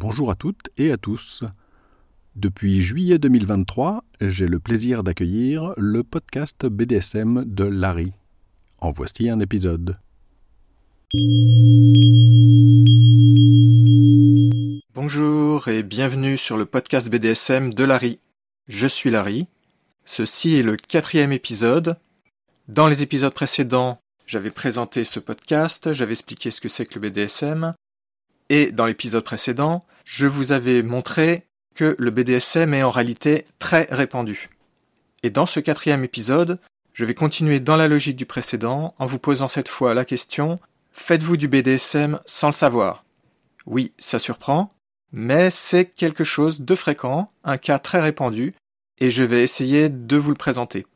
Bonjour à toutes et à tous. Depuis juillet 2023, j'ai le plaisir d'accueillir le podcast BDSM de Larry. En voici un épisode. Bonjour et bienvenue sur le podcast BDSM de Larry. Je suis Larry. Ceci est le quatrième épisode. Dans les épisodes précédents, j'avais présenté ce podcast, j'avais expliqué ce que c'est que le BDSM, et dans l'épisode précédent, je vous avais montré que le BDSM est en réalité très répandu. Et dans ce quatrième épisode, je vais continuer dans la logique du précédent en vous posant cette fois la question Faites-vous du BDSM sans le savoir? Oui, ça surprend, mais c'est quelque chose de fréquent, un cas très répandu, et je vais essayer de vous le présenter.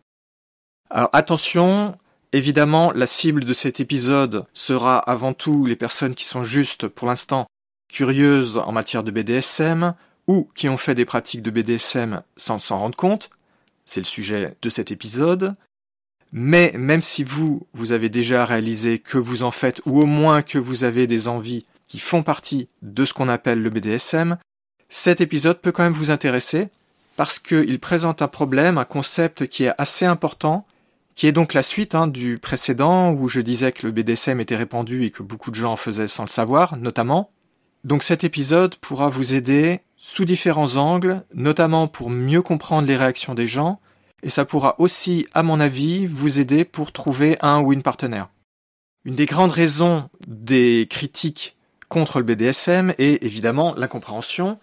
Alors attention, évidemment, la cible de cet épisode sera avant tout les personnes qui sont juste, pour l'instant, curieuses en matière de BDSM, ou qui ont fait des pratiques de BDSM sans s'en rendre compte. C'est le sujet de cet épisode. Mais même si vous, vous avez déjà réalisé que vous en faites, ou au moins que vous avez des envies qui font partie de ce qu'on appelle le BDSM, cet épisode peut quand même vous intéresser parce qu'il présente un problème, un concept qui est assez important, qui est donc la suite hein, du précédent où je disais que le BDSM était répandu et que beaucoup de gens en faisaient sans le savoir, notamment. Donc cet épisode pourra vous aider sous différents angles, notamment pour mieux comprendre les réactions des gens, et ça pourra aussi, à mon avis, vous aider pour trouver un ou une partenaire. Une des grandes raisons des critiques contre le BDSM est évidemment l'incompréhension.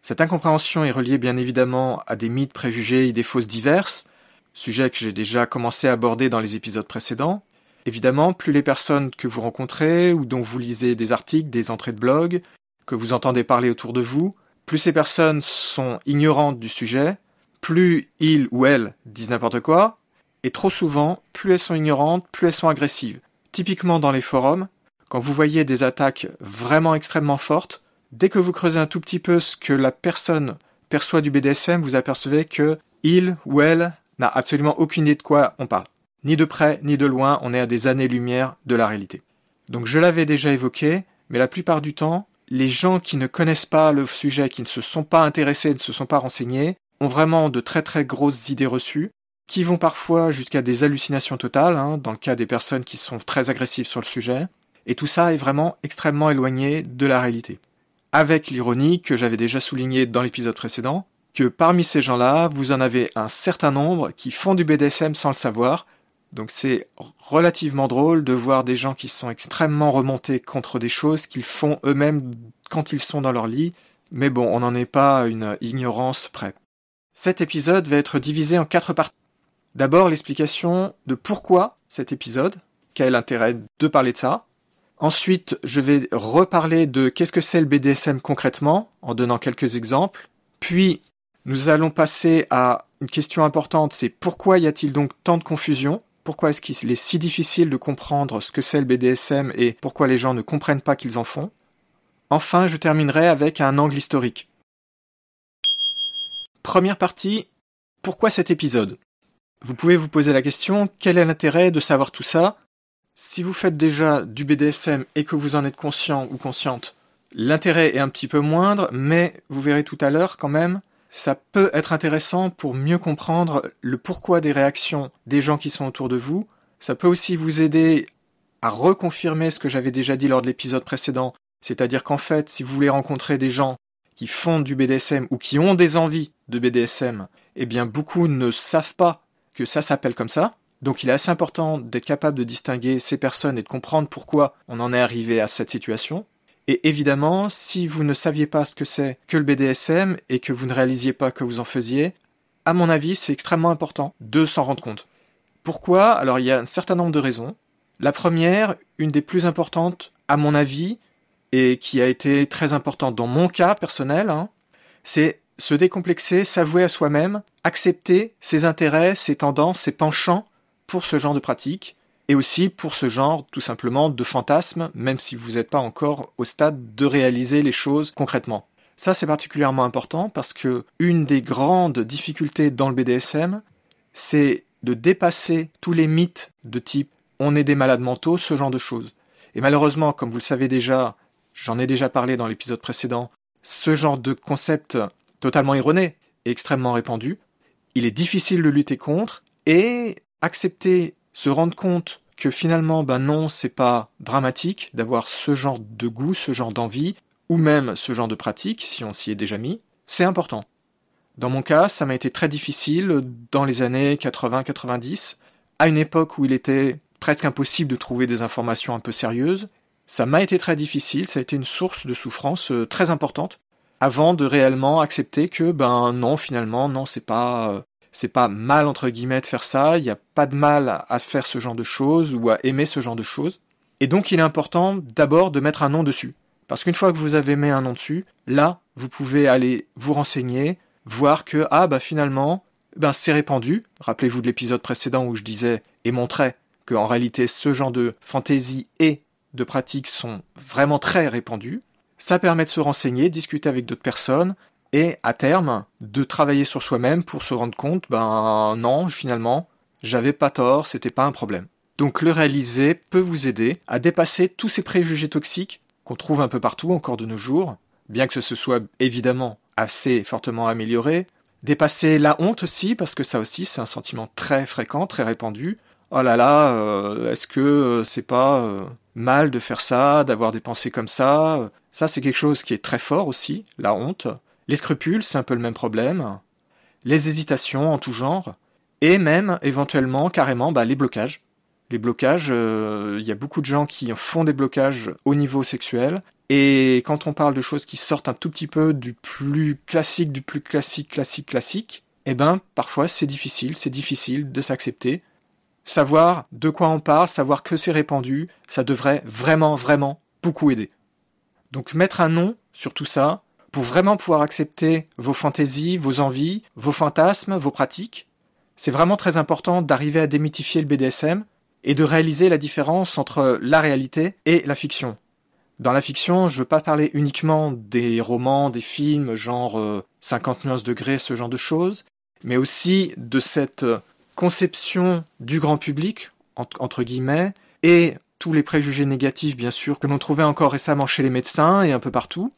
Cette incompréhension est reliée bien évidemment à des mythes, préjugés et des fausses diverses, sujet que j'ai déjà commencé à aborder dans les épisodes précédents. Évidemment, plus les personnes que vous rencontrez ou dont vous lisez des articles, des entrées de blog, que vous entendez parler autour de vous, plus ces personnes sont ignorantes du sujet, plus ils ou elles disent n'importe quoi, et trop souvent, plus elles sont ignorantes, plus elles sont agressives. Typiquement dans les forums, quand vous voyez des attaques vraiment extrêmement fortes, dès que vous creusez un tout petit peu ce que la personne perçoit du BDSM, vous apercevez que il ou elle n'a absolument aucune idée de quoi on parle. Ni de près, ni de loin, on est à des années-lumière de la réalité. Donc je l'avais déjà évoqué, mais la plupart du temps, les gens qui ne connaissent pas le sujet, qui ne se sont pas intéressés, ne se sont pas renseignés, ont vraiment de très très grosses idées reçues, qui vont parfois jusqu'à des hallucinations totales, hein, dans le cas des personnes qui sont très agressives sur le sujet, et tout ça est vraiment extrêmement éloigné de la réalité. Avec l'ironie que j'avais déjà souligné dans l'épisode précédent, que parmi ces gens-là, vous en avez un certain nombre qui font du BDSM sans le savoir, donc c'est relativement drôle de voir des gens qui sont extrêmement remontés contre des choses qu'ils font eux-mêmes quand ils sont dans leur lit, mais bon, on n'en est pas à une ignorance près. Cet épisode va être divisé en quatre parties. D'abord l'explication de pourquoi cet épisode, quel intérêt de parler de ça. Ensuite, je vais reparler de qu'est-ce que c'est le BDSM concrètement, en donnant quelques exemples. Puis, nous allons passer à une question importante, c'est pourquoi y a-t-il donc tant de confusion? Pourquoi est-ce qu'il est si difficile de comprendre ce que c'est le BDSM et pourquoi les gens ne comprennent pas qu'ils en font? Enfin, je terminerai avec un angle historique. Première partie, pourquoi cet épisode? Vous pouvez vous poser la question, quel est l'intérêt de savoir tout ça? Si vous faites déjà du BDSM et que vous en êtes conscient ou consciente, l'intérêt est un petit peu moindre, mais vous verrez tout à l'heure quand même, ça peut être intéressant pour mieux comprendre le pourquoi des réactions des gens qui sont autour de vous. Ça peut aussi vous aider à reconfirmer ce que j'avais déjà dit lors de l'épisode précédent, c'est-à-dire qu'en fait, si vous voulez rencontrer des gens qui font du BDSM ou qui ont des envies de BDSM, eh bien beaucoup ne savent pas que ça s'appelle comme ça. Donc il est assez important d'être capable de distinguer ces personnes et de comprendre pourquoi on en est arrivé à cette situation. Et évidemment, si vous ne saviez pas ce que c'est que le BDSM et que vous ne réalisiez pas que vous en faisiez, à mon avis, c'est extrêmement important de s'en rendre compte. Pourquoi? Alors il y a un certain nombre de raisons. La première, une des plus importantes, à mon avis, et qui a été très importante dans mon cas personnel, hein, c'est se décomplexer, s'avouer à soi-même, accepter ses intérêts, ses tendances, ses penchants pour ce genre de pratique, et aussi pour ce genre tout simplement de fantasme, même si vous n'êtes pas encore au stade de réaliser les choses concrètement. Ça c'est particulièrement important parce que une des grandes difficultés dans le BDSM, c'est de dépasser tous les mythes de type on est des malades mentaux, ce genre de choses. Et malheureusement, comme vous le savez déjà, J'en ai déjà parlé dans l'épisode précédent. ce genre de concept totalement erroné et extrêmement répandu, il est difficile de lutter contre et accepter, se rendre compte que finalement, ben non, c'est pas dramatique d'avoir ce genre de goût, ce genre d'envie, ou même ce genre de pratique, si on s'y est déjà mis, c'est important. Dans mon cas, ça m'a été très difficile dans les années 80-90, à une époque où il était presque impossible de trouver des informations un peu sérieuses. Ça m'a été très difficile, ça a été une source de souffrance euh, très importante, avant de réellement accepter que, ben non, finalement, non, c'est pas, euh, c'est pas mal entre guillemets de faire ça, il n'y a pas de mal à faire ce genre de choses ou à aimer ce genre de choses. Et donc il est important d'abord de mettre un nom dessus. Parce qu'une fois que vous avez mis un nom dessus, là, vous pouvez aller vous renseigner, voir que, ah bah finalement, ben c'est répandu. Rappelez-vous de l'épisode précédent où je disais et montrais que en réalité ce genre de fantaisie et de pratiques sont vraiment très répandus. Ça permet de se renseigner, discuter avec d'autres personnes, et à terme de travailler sur soi-même pour se rendre compte ben non finalement j'avais pas tort c'était pas un problème. Donc le réaliser peut vous aider à dépasser tous ces préjugés toxiques qu'on trouve un peu partout encore de nos jours. Bien que ce soit évidemment assez fortement amélioré dépasser la honte aussi parce que ça aussi c'est un sentiment très fréquent très répandu. Oh là là euh, est-ce que euh, c'est pas euh, mal de faire ça d'avoir des pensées comme ça? Ça c'est quelque chose qui est très fort aussi la honte les scrupules, c'est un peu le même problème. Les hésitations en tout genre. Et même, éventuellement, carrément, bah, les blocages. Les blocages, euh, il y a beaucoup de gens qui font des blocages au niveau sexuel. Et quand on parle de choses qui sortent un tout petit peu du plus classique, du plus classique, classique, classique, eh ben, parfois c'est difficile, c'est difficile de s'accepter. Savoir de quoi on parle, savoir que c'est répandu, ça devrait vraiment, vraiment beaucoup aider. Donc mettre un nom sur tout ça, pour vraiment pouvoir accepter vos fantaisies, vos envies, vos fantasmes, vos pratiques. C'est vraiment très important d'arriver à démythifier le BDSM et de réaliser la différence entre la réalité et la fiction. Dans la fiction, je veux pas parler uniquement des romans, des films, genre 50 euh, nuances degrés, ce genre de choses, mais aussi de cette conception du grand public, entre guillemets, et tous les préjugés négatifs, bien sûr, que l'on trouvait encore récemment chez les médecins et un peu partout,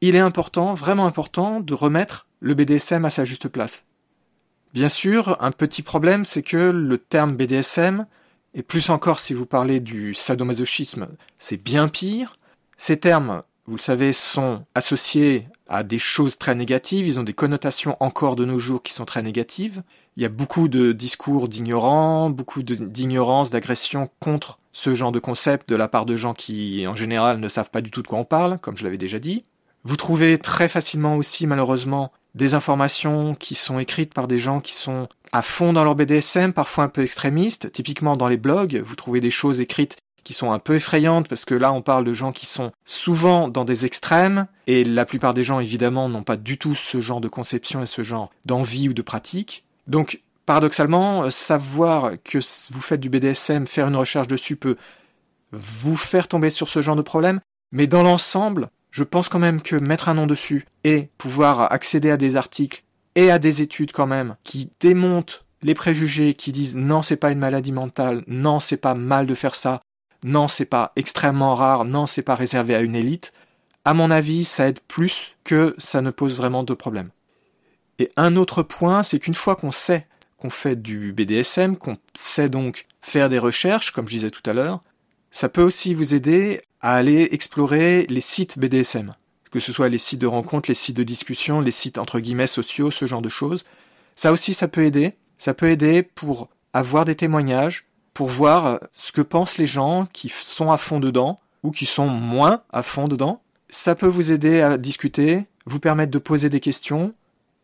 il est important, vraiment important, de remettre le BDSM à sa juste place. Bien sûr, un petit problème, c'est que le terme BDSM, et plus encore si vous parlez du sadomasochisme, c'est bien pire. Ces termes, vous le savez, sont associés à des choses très négatives, ils ont des connotations encore de nos jours qui sont très négatives. Il y a beaucoup de discours d'ignorants, beaucoup d'ignorance, d'agression contre ce genre de concept de la part de gens qui, en général, ne savent pas du tout de quoi on parle, comme je l'avais déjà dit. Vous trouvez très facilement aussi, malheureusement, des informations qui sont écrites par des gens qui sont à fond dans leur BDSM, parfois un peu extrémistes. Typiquement dans les blogs, vous trouvez des choses écrites qui sont un peu effrayantes parce que là on parle de gens qui sont souvent dans des extrêmes et la plupart des gens évidemment n'ont pas du tout ce genre de conception et ce genre d'envie ou de pratique. Donc paradoxalement, savoir que vous faites du BDSM, faire une recherche dessus peut vous faire tomber sur ce genre de problème, mais dans l'ensemble, je pense quand même que mettre un nom dessus et pouvoir accéder à des articles et à des études quand même qui démontent les préjugés, qui disent non c'est pas une maladie mentale, non c'est pas mal de faire ça, non c'est pas extrêmement rare, non c'est pas réservé à une élite, à mon avis ça aide plus que ça ne pose vraiment de problème. Et un autre point, c'est qu'une fois qu'on sait qu'on fait du BDSM, qu'on sait donc faire des recherches, comme je disais tout à l'heure, ça peut aussi vous aider à aller explorer les sites BDSM, que ce soit les sites de rencontres, les sites de discussion, les sites entre guillemets sociaux, ce genre de choses. Ça aussi, ça peut aider. Ça peut aider pour avoir des témoignages, pour voir ce que pensent les gens qui sont à fond dedans ou qui sont moins à fond dedans. Ça peut vous aider à discuter, vous permettre de poser des questions,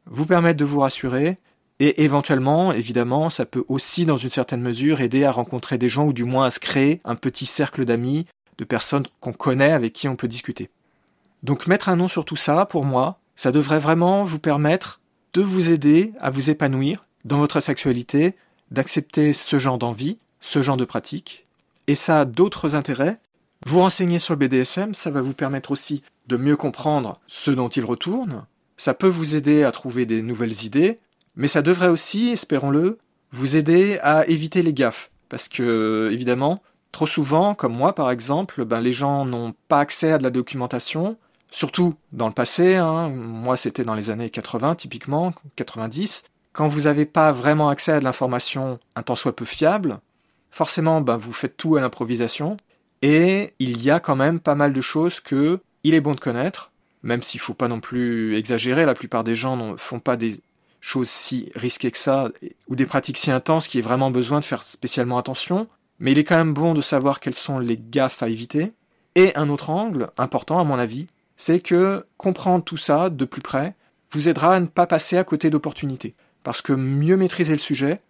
vous permettre de vous rassurer, et éventuellement, évidemment, ça peut aussi, dans une certaine mesure, aider à rencontrer des gens ou du moins à se créer un petit cercle d'amis de personnes qu'on connaît avec qui on peut discuter. Donc mettre un nom sur tout ça, pour moi, ça devrait vraiment vous permettre de vous aider à vous épanouir dans votre sexualité, d'accepter ce genre d'envie, ce genre de pratique, et ça a d'autres intérêts. Vous renseigner sur le BDSM, ça va vous permettre aussi de mieux comprendre ce dont il retourne, ça peut vous aider à trouver des nouvelles idées, mais ça devrait aussi, espérons-le, vous aider à éviter les gaffes, parce que, évidemment, Trop souvent, comme moi par exemple, ben, les gens n'ont pas accès à de la documentation, surtout dans le passé, hein, moi c'était dans les années 80 typiquement, 90, quand vous n'avez pas vraiment accès à de l'information un tant soit peu fiable, forcément ben, vous faites tout à l'improvisation, et il y a quand même pas mal de choses que il est bon de connaître, même s'il ne faut pas non plus exagérer, la plupart des gens ne font pas des choses si risquées que ça, ou des pratiques si intenses qu'il y ait vraiment besoin de faire spécialement attention, mais il est quand même bon de savoir quelles sont les gaffes à éviter. Et un autre angle important, à mon avis, c'est que comprendre tout ça de plus près vous aidera à ne pas passer à côté d'opportunités. Parce que mieux maîtriser le sujet,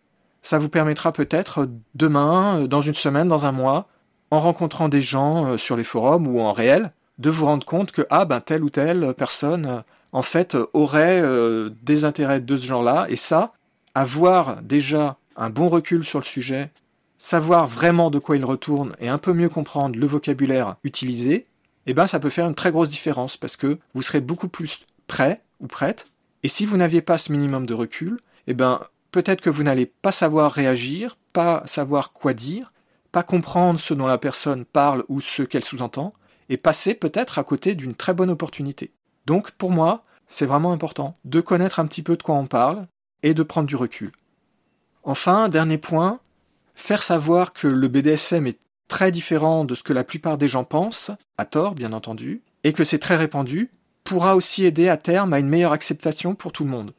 ça vous permettra peut-être demain, dans une semaine, dans un mois, en rencontrant des gens euh, sur les forums ou en réel, de vous rendre compte que ah ben telle ou telle personne en fait aurait euh, des intérêts de ce genre-là et ça avoir déjà un bon recul sur le sujet, savoir vraiment de quoi il retourne et un peu mieux comprendre le vocabulaire utilisé, eh ben ça peut faire une très grosse différence parce que vous serez beaucoup plus prêt ou prête et si vous n'aviez pas ce minimum de recul, eh ben peut-être que vous n'allez pas savoir réagir, pas savoir quoi dire, pas comprendre ce dont la personne parle ou ce qu'elle sous-entend, et passer peut-être à côté d'une très bonne opportunité. Donc pour moi, c'est vraiment important de connaître un petit peu de quoi on parle et de prendre du recul. Enfin, dernier point, faire savoir que le BDSM est très différent de ce que la plupart des gens pensent, à tort bien entendu, et que c'est très répandu, pourra aussi aider à terme à une meilleure acceptation pour tout le monde.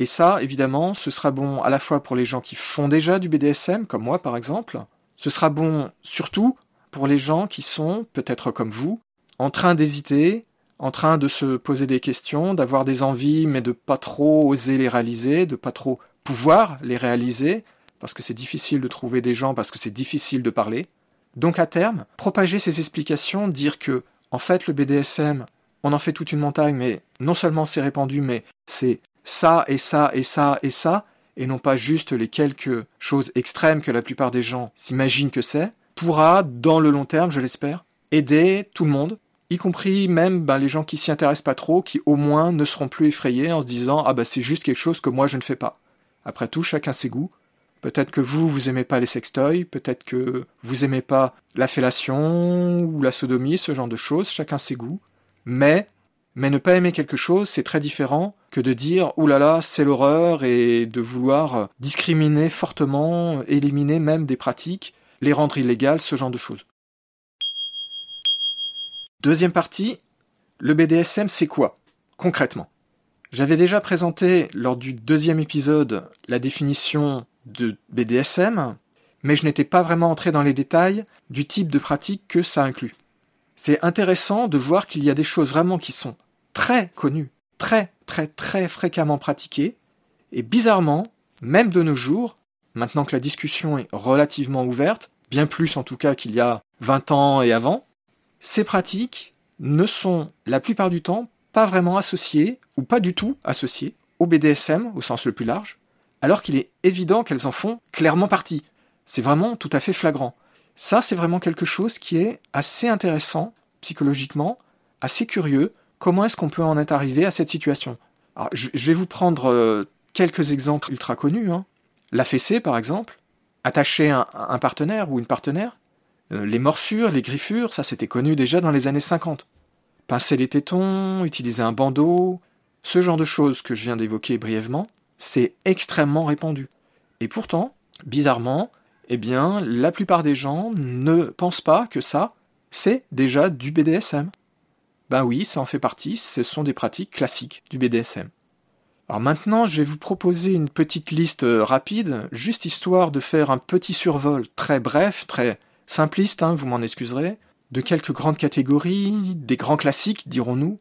Et ça, évidemment, ce sera bon à la fois pour les gens qui font déjà du BDSM, comme moi par exemple, ce sera bon surtout pour les gens qui sont, peut-être comme vous, en train d'hésiter, en train de se poser des questions, d'avoir des envies, mais de pas trop oser les réaliser, de pas trop pouvoir les réaliser, parce que c'est difficile de trouver des gens, parce que c'est difficile de parler. Donc à terme, propager ces explications, dire que, en fait, le BDSM, on en fait toute une montagne, mais non seulement c'est répandu, mais c'est ça et ça et ça et ça, et non pas juste les quelques choses extrêmes que la plupart des gens s'imaginent que c'est, pourra, dans le long terme, je l'espère, aider tout le monde, y compris même ben, les gens qui s'y intéressent pas trop, qui au moins ne seront plus effrayés en se disant ah bah c'est juste quelque chose que moi je ne fais pas. Après tout, chacun ses goûts. Peut-être que vous, vous aimez pas les sextoys, peut-être que vous aimez pas la fellation ou la sodomie, ce genre de choses, chacun ses goûts. Mais, mais ne pas aimer quelque chose, c'est très différent que de dire oulala, là là, c'est l'horreur et de vouloir discriminer fortement, éliminer même des pratiques les rendre illégales, ce genre de choses. Deuxième partie, le BDSM c'est quoi concrètement? J'avais déjà présenté lors du deuxième épisode la définition de BDSM, mais je n'étais pas vraiment entré dans les détails du type de pratique que ça inclut. C'est intéressant de voir qu'il y a des choses vraiment qui sont très connues, très très très fréquemment pratiquées, et bizarrement, même de nos jours, maintenant que la discussion est relativement ouverte, bien plus en tout cas qu'il y a 20 ans et avant, ces pratiques ne sont la plupart du temps pas vraiment associées, ou pas du tout associées, au BDSM au sens le plus large, alors qu'il est évident qu'elles en font clairement partie. C'est vraiment tout à fait flagrant. Ça, c'est vraiment quelque chose qui est assez intéressant psychologiquement, assez curieux. Comment est-ce qu'on peut en être arrivé à cette situation? Je, vais vous prendre euh, quelques exemples ultra connus. Hein. La fessée, par exemple, attacher un, un partenaire ou une partenaire. Euh, les morsures, les griffures, ça c'était connu déjà dans les années 50. Pincer les tétons, utiliser un bandeau, ce genre de choses que je viens d'évoquer brièvement, c'est extrêmement répandu. Et pourtant, bizarrement, eh bien, la plupart des gens ne pensent pas que ça, c'est déjà du BDSM. Ben oui, ça en fait partie, ce sont des pratiques classiques du BDSM. Alors maintenant, je vais vous proposer une petite liste euh, rapide, juste histoire de faire un petit survol très bref, très simpliste, hein, vous m'en excuserez, de quelques grandes catégories, des grands classiques, dirons-nous,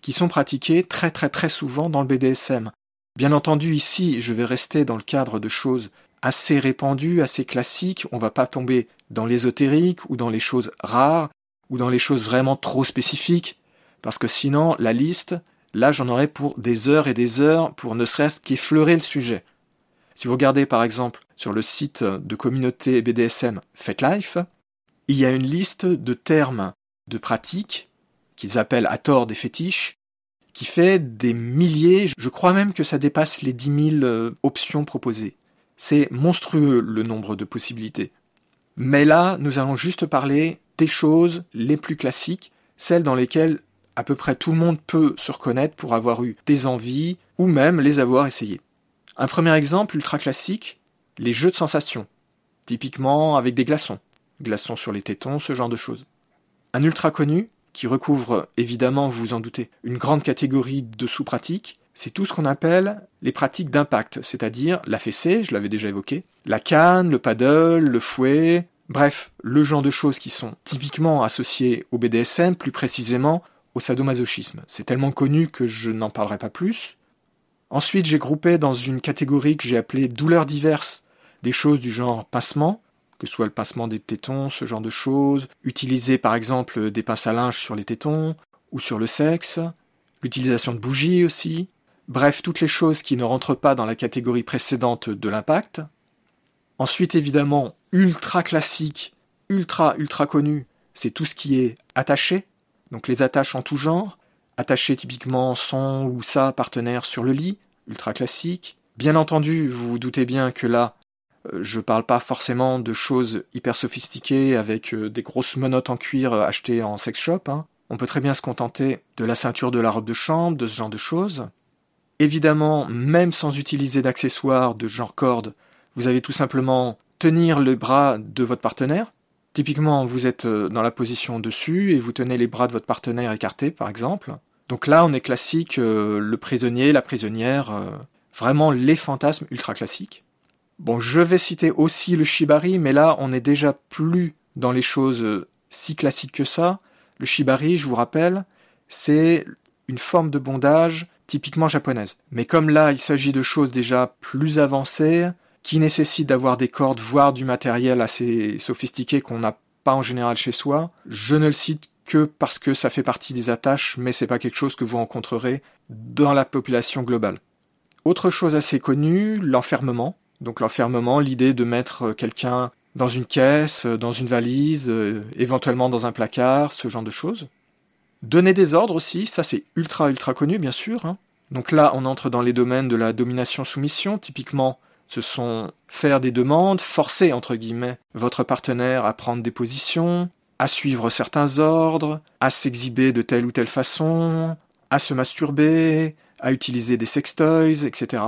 qui sont pratiqués très très très souvent dans le BDSM. Bien entendu, ici, je vais rester dans le cadre de choses assez répandues, assez classiques, on va pas tomber dans l'ésotérique ou dans les choses rares ou dans les choses vraiment trop spécifiques, parce que sinon, la liste, Là, j'en aurais pour des heures et des heures pour ne serait-ce qu'effleurer le sujet. Si vous regardez par exemple sur le site de communauté BDSM FetLife, il y a une liste de termes de pratiques qu'ils appellent à tort des fétiches, qui fait des milliers, je crois même que ça dépasse les 10 000 euh, options proposées. C'est monstrueux le nombre de possibilités. Mais là, nous allons juste parler des choses les plus classiques, celles dans lesquelles à peu près tout le monde peut se reconnaître pour avoir eu des envies ou même les avoir essayées. Un premier exemple ultra classique, les jeux de sensations, typiquement avec des glaçons, glaçons sur les tétons, ce genre de choses. Un ultra connu, qui recouvre évidemment, vous vous en doutez, une grande catégorie de sous-pratiques, c'est tout ce qu'on appelle les pratiques d'impact, c'est-à-dire la fessée, je l'avais déjà évoqué, la canne, le paddle, le fouet, bref, le genre de choses qui sont typiquement associées au BDSM, plus précisément au sadomasochisme. C'est tellement connu que je n'en parlerai pas plus. Ensuite, j'ai groupé dans une catégorie que j'ai appelée douleurs diverses des choses du genre pincement, que ce soit le pincement des tétons, ce genre de choses, utiliser par exemple des pinces à linge sur les tétons ou sur le sexe, l'utilisation de bougies aussi, Bref, toutes les choses qui ne rentrent pas dans la catégorie précédente de l'impact. Ensuite, évidemment, ultra classique, ultra ultra connu, c'est tout ce qui est attaché, donc les attaches en tout genre, attaché typiquement son ou sa partenaire sur le lit, ultra classique. Bien entendu, vous vous doutez bien que là, je parle pas forcément de choses hyper sophistiquées avec euh, des grosses menottes en cuir euh, achetées en sex shop. Hein. On peut très bien se contenter de la ceinture de la robe de chambre, de ce genre de choses. Évidemment, même sans utiliser d'accessoires de genre corde, vous avez tout simplement tenir le bras de votre partenaire. Typiquement, vous êtes euh, dans la position dessus et vous tenez les bras de votre partenaire écartés, par exemple. Donc là, on est classique, euh, le prisonnier, la prisonnière, euh, vraiment les fantasmes ultra classiques. Bon, je vais citer aussi le shibari, mais là, on est déjà plus dans les choses si classiques que ça. Le shibari, je vous rappelle, c'est une forme de bondage typiquement japonaise. Mais comme là, il s'agit de choses déjà plus avancées, qui nécessitent d'avoir des cordes, voire du matériel assez sophistiqué qu'on n'a pas en général chez soi, je ne le cite que parce que ça fait partie des attaches, mais c'est pas quelque chose que vous rencontrerez dans la population globale. Autre chose assez connue, l'enfermement. Donc l'enfermement, l'idée de mettre quelqu'un dans une caisse, dans une valise, euh, éventuellement dans un placard, ce genre de choses. Donner des ordres aussi, ça c'est ultra ultra connu bien sûr. Hein. Donc là on entre dans les domaines de la domination-soumission, typiquement ce sont faire des demandes, forcer entre guillemets votre partenaire à prendre des positions, à suivre certains ordres, à s'exhiber de telle ou telle façon, à se masturber, à utiliser des sextoys, etc.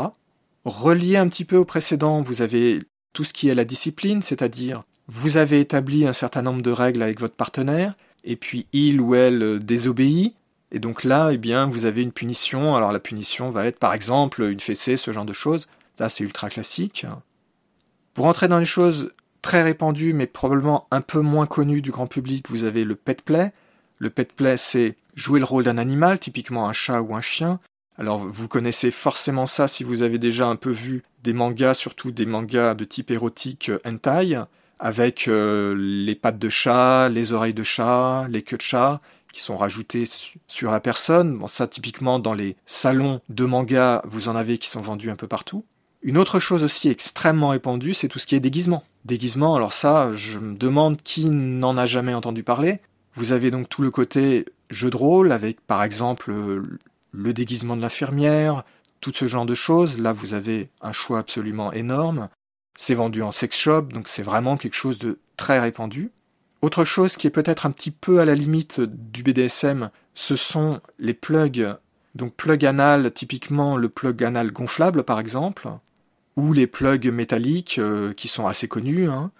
Relié un petit peu au précédent, vous avez tout ce qui est la discipline, c'est-à-dire vous avez établi un certain nombre de règles avec votre partenaire, et puis il ou elle désobéit, et donc là, eh bien, vous avez une punition. Alors la punition va être par exemple une fessée, ce genre de choses. Ça, c'est ultra classique. Pour entrer dans les choses très répandues, mais probablement un peu moins connues du grand public, vous avez le pet play. Le pet play, c'est jouer le rôle d'un animal, typiquement un chat ou un chien. Alors vous connaissez forcément ça si vous avez déjà un peu vu des mangas, surtout des mangas de type érotique euh, hentai avec euh, les pattes de chat, les oreilles de chat, les queues de chat qui sont rajoutées sur la personne. Bon, ça, typiquement, dans les salons de manga, vous en avez qui sont vendus un peu partout. Une autre chose aussi extrêmement répandue, c'est tout ce qui est déguisement. Déguisement, alors ça, je me demande qui n'en a jamais entendu parler. Vous avez donc tout le côté jeu de rôle, avec par exemple le déguisement de l'infirmière, tout ce genre de choses. Là, vous avez un choix absolument énorme. C'est vendu en sex shop, donc c'est vraiment quelque chose de très répandu. Autre chose qui est peut-être un petit peu à la limite du BDSM, ce sont les plugs. Donc plug anal, typiquement le plug anal gonflable par exemple, ou les plugs métalliques euh, qui sont assez connus. Hein.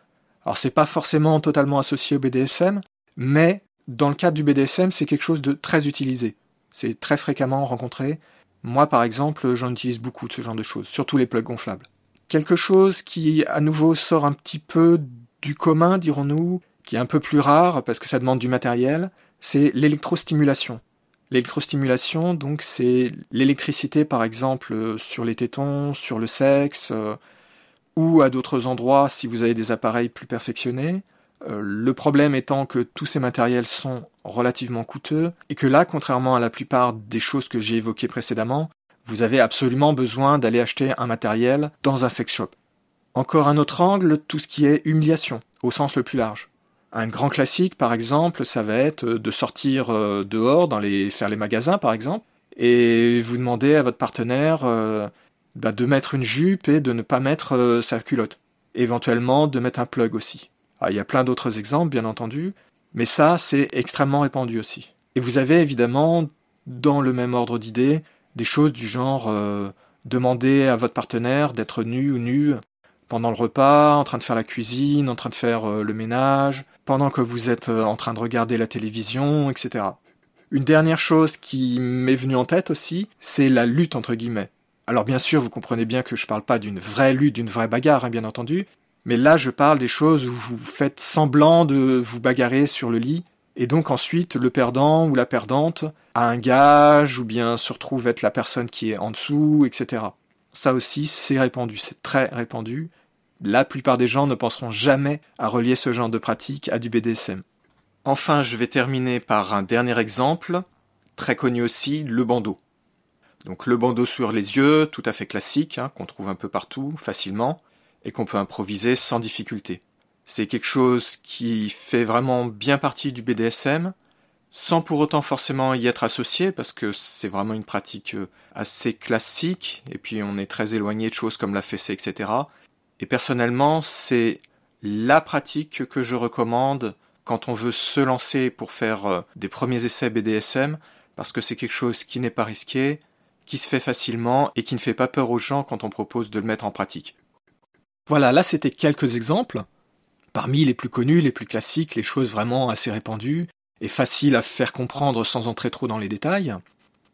Alors c'est pas forcément totalement associé au BDSM, mais dans le cadre du BDSM, c'est quelque chose de très utilisé. C'est très fréquemment rencontré. Moi par exemple, j'en utilise beaucoup de ce genre de choses, surtout les plugs gonflables. Quelque chose qui, à nouveau, sort un petit peu du commun, dirons-nous, qui est un peu plus rare parce que ça demande du matériel, c'est l'électrostimulation. L'électrostimulation, donc, c'est l'électricité, par exemple, sur les tétons, sur le sexe, euh, ou à d'autres endroits si vous avez des appareils plus perfectionnés. Euh, le problème étant que tous ces matériels sont relativement coûteux et que là, contrairement à la plupart des choses que j'ai évoquées précédemment, vous avez absolument besoin d'aller acheter un matériel dans un sex shop. Encore un autre angle, tout ce qui est humiliation, au sens le plus large. Un grand classique, par exemple, ça va être de sortir euh, dehors, faire les magasins, par exemple, et vous demander à votre partenaire euh, bah, de mettre une jupe et de ne pas mettre euh, sa culotte. Éventuellement, de mettre un plug aussi. Ah, il y a plein d'autres exemples, bien entendu, mais ça, c'est extrêmement répandu aussi. Et vous avez évidemment, dans le même ordre d'idées, des choses du genre euh, demander à votre partenaire d'être nu ou nu pendant le repas, en train de faire la cuisine, en train de faire euh, le ménage, pendant que vous êtes euh, en train de regarder la télévision, etc. Une dernière chose qui m'est venue en tête aussi, c'est la lutte entre guillemets. Alors bien sûr, vous comprenez bien que je parle pas d'une vraie lutte, d'une vraie bagarre, hein, bien entendu, mais là je parle des choses où vous faites semblant de vous bagarrer sur le lit, et donc ensuite le perdant ou la perdante a un gage, ou bien se retrouve être la personne qui est en dessous, etc. Ça aussi, c'est répandu, c'est très répandu. La plupart des gens ne penseront jamais à relier ce genre de pratique à du BDSM. Enfin, je vais terminer par un dernier exemple, très connu aussi, le bandeau. Donc le bandeau sur les yeux, tout à fait classique, hein, qu'on trouve un peu partout, facilement, et qu'on peut improviser sans difficulté. C'est quelque chose qui fait vraiment bien partie du BDSM, sans pour autant forcément y être associé, parce que c'est vraiment une pratique euh, assez classique, et puis on est très éloigné de choses comme la fessée, etc. Et personnellement, c'est la pratique que je recommande quand on veut se lancer pour faire euh, des premiers essais BDSM, parce que c'est quelque chose qui n'est pas risqué, qui se fait facilement et qui ne fait pas peur aux gens quand on propose de le mettre en pratique. Voilà, là c'était quelques exemples. Parmi les plus connus, les plus classiques, les choses vraiment assez répandues et faciles à faire comprendre sans entrer trop dans les détails.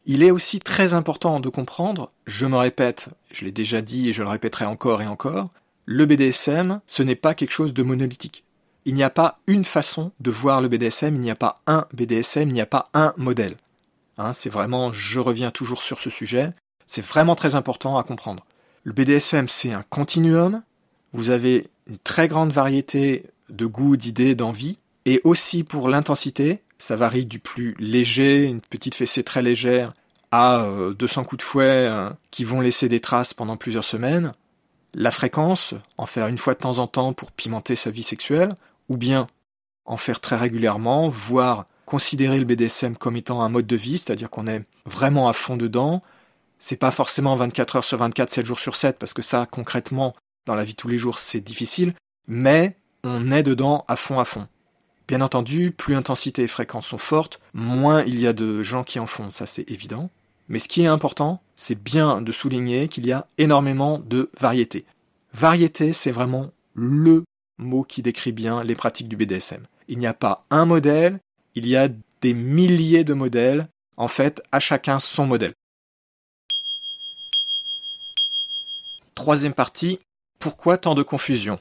Il est aussi très important de comprendre, je me répète, je l'ai déjà dit et je le répéterai encore et encore, le BDSM, ce n'est pas quelque chose de monolithique. Il n'y a pas une façon de voir le BDSM, il n'y a pas un BDSM, il n'y a pas un modèle. Hein, c'est vraiment, je reviens toujours sur ce sujet, c'est vraiment très important à comprendre. Le BDSM, c'est un continuum, vous avez une très grande variété de goûts, d'idées, d'envies, et aussi pour l'intensité, ça varie du plus léger, une petite fessée très légère, à 200 euh, coups de fouet euh, qui vont laisser des traces pendant plusieurs semaines, la fréquence, en faire une fois de temps en temps pour pimenter sa vie sexuelle, ou bien en faire très régulièrement, voire considérer le BDSM comme étant un mode de vie, c'est-à-dire qu'on est vraiment à fond dedans. C'est pas forcément 24 heures sur 24, 7 jours sur 7, parce que ça, concrètement, dans la vie de tous les jours, c'est difficile, mais on est dedans à fond à fond. Bien entendu, plus l'intensité et fréquence sont fortes, moins il y a de gens qui en font, ça c'est évident. Mais ce qui est important, c'est bien de souligner qu'il y a énormément de variétés. Variété, c'est vraiment le mot qui décrit bien les pratiques du BDSM. Il n'y a pas un modèle, il y a des milliers de modèles, en fait, à chacun son modèle. Troisième partie, pourquoi tant de confusion?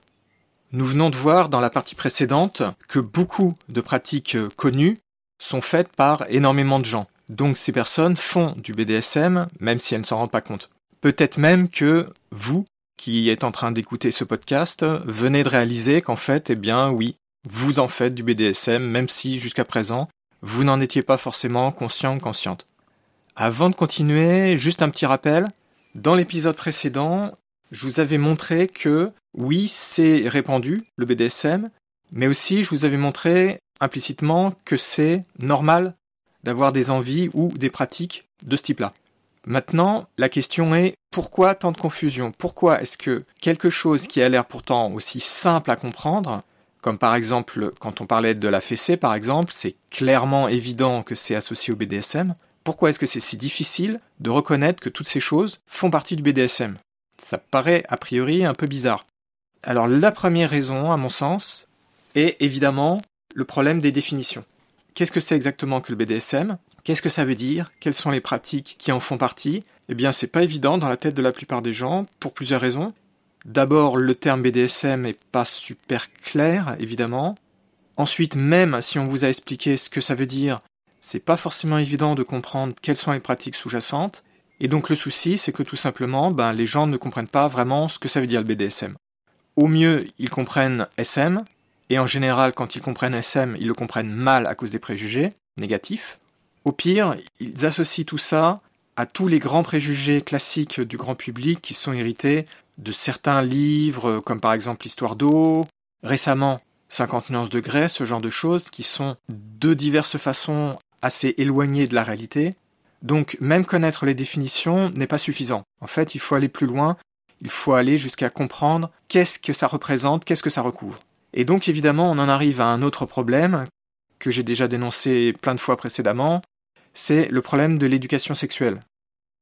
Nous venons de voir dans la partie précédente que beaucoup de pratiques connues sont faites par énormément de gens. Donc ces personnes font du BDSM même si elles ne s'en rendent pas compte. Peut-être même que vous, qui êtes en train d'écouter ce podcast, venez de réaliser qu'en fait, eh bien oui, vous en faites du BDSM même si jusqu'à présent, vous n'en étiez pas forcément conscient ou consciente. Avant de continuer, juste un petit rappel. Dans l'épisode précédent, je vous avais montré que oui, c'est répandu, le BDSM, mais aussi je vous avais montré implicitement que c'est normal d'avoir des envies ou des pratiques de ce type-là. Maintenant, la question est pourquoi tant de confusion? Pourquoi est-ce que quelque chose qui a l'air pourtant aussi simple à comprendre, comme par exemple quand on parlait de la fessée par exemple, c'est clairement évident que c'est associé au BDSM, pourquoi est-ce que c'est si difficile de reconnaître que toutes ces choses font partie du BDSM Ça paraît a priori un peu bizarre. Alors la première raison, à mon sens, est évidemment le problème des définitions. Qu'est-ce que c'est exactement que le BDSM Qu'est-ce que ça veut dire? Quelles sont les pratiques qui en font partie? Eh bien, c'est pas évident dans la tête de la plupart des gens pour plusieurs raisons. D'abord, le terme BDSM est pas super clair, évidemment. Ensuite, même si on vous a expliqué ce que ça veut dire, c'est pas forcément évident de comprendre quelles sont les pratiques sous-jacentes. Et donc le souci, c'est que tout simplement, ben, les gens ne comprennent pas vraiment ce que ça veut dire le BDSM. Au mieux, ils comprennent SM, et en général, quand ils comprennent SM, ils le comprennent mal à cause des préjugés négatifs. Au pire, ils associent tout ça à tous les grands préjugés classiques du grand public qui sont hérités de certains livres, comme par exemple l'histoire d'eau, récemment 50 nuances de Grès, ce genre de choses, qui sont de diverses façons assez éloignées de la réalité. Donc même connaître les définitions n'est pas suffisant. En fait, il faut aller plus loin, il faut aller jusqu'à comprendre qu'est-ce que ça représente, qu'est-ce que ça recouvre. Et donc évidemment, on en arrive à un autre problème que j'ai déjà dénoncé plein de fois précédemment, c'est le problème de l'éducation sexuelle.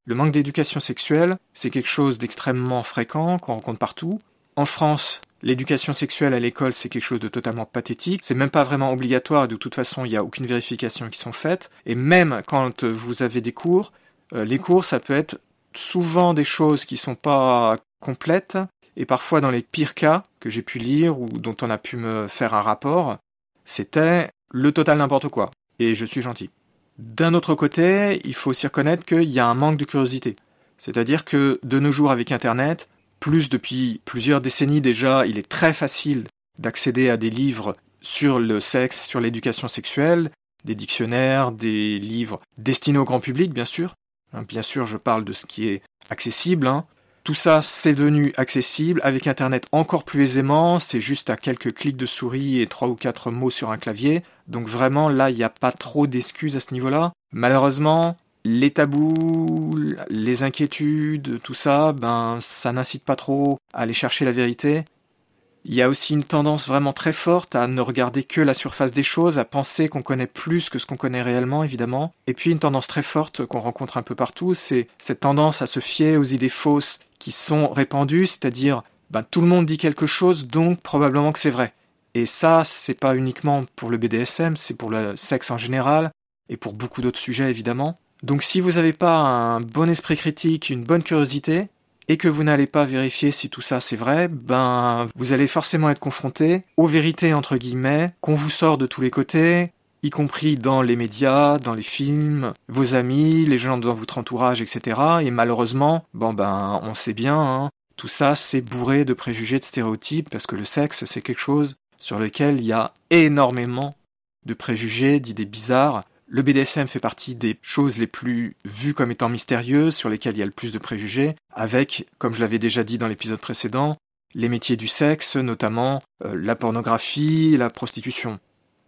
Le manque d'éducation sexuelle, c'est quelque chose d'extrêmement fréquent, qu'on rencontre partout. En France, l'éducation sexuelle à l'école, c'est quelque chose de totalement pathétique. C'est même pas vraiment obligatoire, de toute façon, il n'y a aucune vérification qui sont faites. Et même quand vous avez des cours, euh, les cours, ça peut être souvent des choses qui sont pas complètes, et parfois dans les pires cas que j'ai pu lire ou dont on a pu me faire un rapport, c'était le total n'importe quoi. Et je suis gentil. D'un autre côté, il faut aussi reconnaître qu'il y a un manque de curiosité. C'est-à-dire que de nos jours avec Internet, plus depuis plusieurs décennies déjà, il est très facile d'accéder à des livres sur le sexe, sur l'éducation sexuelle, des dictionnaires, des livres destinés au grand public, bien sûr. Hein, bien sûr, je parle de ce qui est accessible. Hein. Tout ça, c'est devenu accessible avec Internet encore plus aisément. C'est juste à quelques clics de souris et trois ou quatre mots sur un clavier. Donc vraiment, là, il n'y a pas trop d'excuses à ce niveau-là. Malheureusement, les tabous, les inquiétudes, tout ça, ben, ça n'incite pas trop à aller chercher la vérité. Il y a aussi une tendance vraiment très forte à ne regarder que la surface des choses, à penser qu'on connaît plus que ce qu'on connaît réellement, évidemment. Et puis une tendance très forte qu'on rencontre un peu partout, c'est cette tendance à se fier aux idées fausses qui sont répandues, c'est-à-dire ben, tout le monde dit quelque chose, donc probablement que c'est vrai. Et ça, c'est pas uniquement pour le BDSM, c'est pour le sexe en général, et pour beaucoup d'autres sujets évidemment. Donc si vous n'avez pas un bon esprit critique, une bonne curiosité, et que vous n'allez pas vérifier si tout ça c'est vrai, ben vous allez forcément être confronté aux vérités entre guillemets qu'on vous sort de tous les côtés, y compris dans les médias, dans les films, vos amis, les gens dans votre entourage, etc. Et malheureusement, bon ben on sait bien, hein, tout ça c'est bourré de préjugés, de stéréotypes, parce que le sexe c'est quelque chose sur lequel il y a énormément de préjugés, d'idées bizarres. Le BDSM fait partie des choses les plus vues comme étant mystérieuses, sur lesquelles il y a le plus de préjugés, avec, comme je l'avais déjà dit dans l'épisode précédent, les métiers du sexe, notamment euh, la pornographie la prostitution.